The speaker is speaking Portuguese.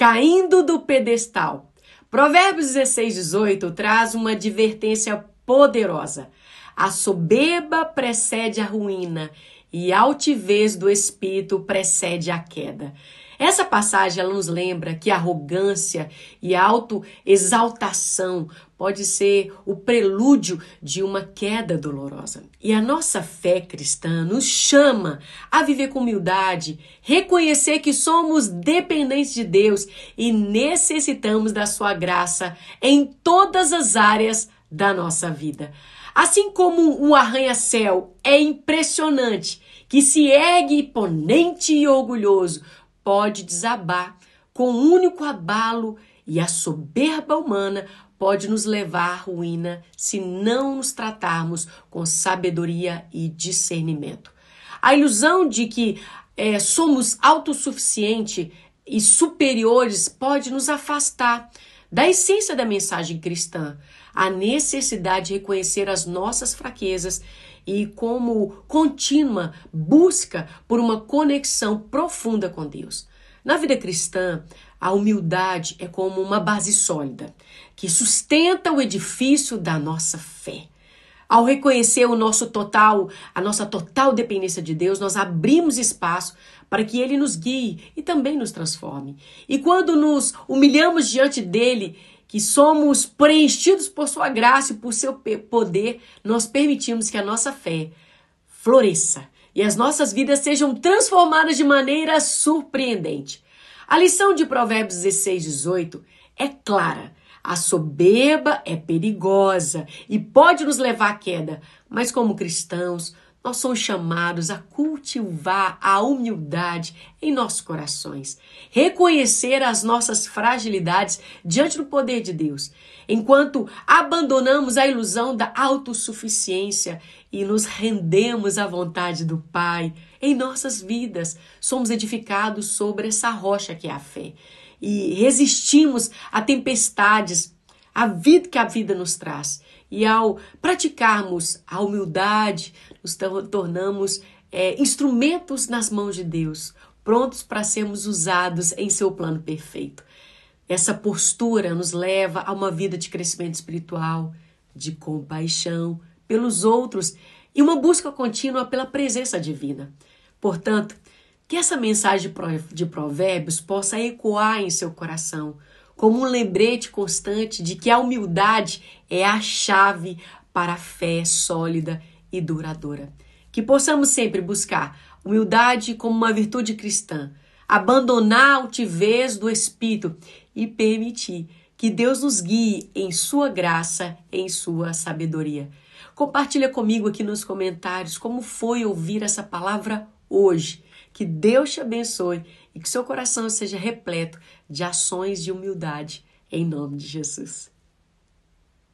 caindo do pedestal. Provérbios 16, 18 traz uma advertência poderosa. A soberba precede a ruína e a altivez do espírito precede a queda. Essa passagem ela nos lembra que arrogância e autoexaltação pode ser o prelúdio de uma queda dolorosa. E a nossa fé cristã nos chama a viver com humildade, reconhecer que somos dependentes de Deus e necessitamos da sua graça em todas as áreas da nossa vida. Assim como o arranha-céu é impressionante, que se ergue imponente e orgulhoso, pode desabar com um único abalo e a soberba humana pode nos levar à ruína se não nos tratarmos com sabedoria e discernimento. A ilusão de que é, somos autossuficientes e superiores pode nos afastar da essência da mensagem cristã, a necessidade de reconhecer as nossas fraquezas e como contínua busca por uma conexão profunda com Deus. Na vida cristã, a humildade é como uma base sólida que sustenta o edifício da nossa fé. Ao reconhecer o nosso total, a nossa total dependência de Deus, nós abrimos espaço para que ele nos guie e também nos transforme. E quando nos humilhamos diante dele, que somos preenchidos por sua graça e por seu poder, nós permitimos que a nossa fé floresça e as nossas vidas sejam transformadas de maneira surpreendente. A lição de Provérbios 16, 18 é clara. A soberba é perigosa e pode nos levar à queda, mas como cristãos, nós somos chamados a cultivar a humildade em nossos corações, reconhecer as nossas fragilidades diante do poder de Deus, enquanto abandonamos a ilusão da autossuficiência e nos rendemos à vontade do Pai em nossas vidas. Somos edificados sobre essa rocha que é a fé e resistimos a tempestades, a vida que a vida nos traz. E ao praticarmos a humildade, nos tornamos é, instrumentos nas mãos de Deus, prontos para sermos usados em seu plano perfeito. Essa postura nos leva a uma vida de crescimento espiritual, de compaixão pelos outros e uma busca contínua pela presença divina. Portanto, que essa mensagem de Provérbios possa ecoar em seu coração como um lembrete constante de que a humildade é a chave para a fé sólida e duradoura. Que possamos sempre buscar humildade como uma virtude cristã, abandonar a altivez do espírito e permitir que Deus nos guie em sua graça, em sua sabedoria. Compartilha comigo aqui nos comentários como foi ouvir essa palavra hoje. Que Deus te abençoe e que seu coração seja repleto de ações de humildade, em nome de Jesus.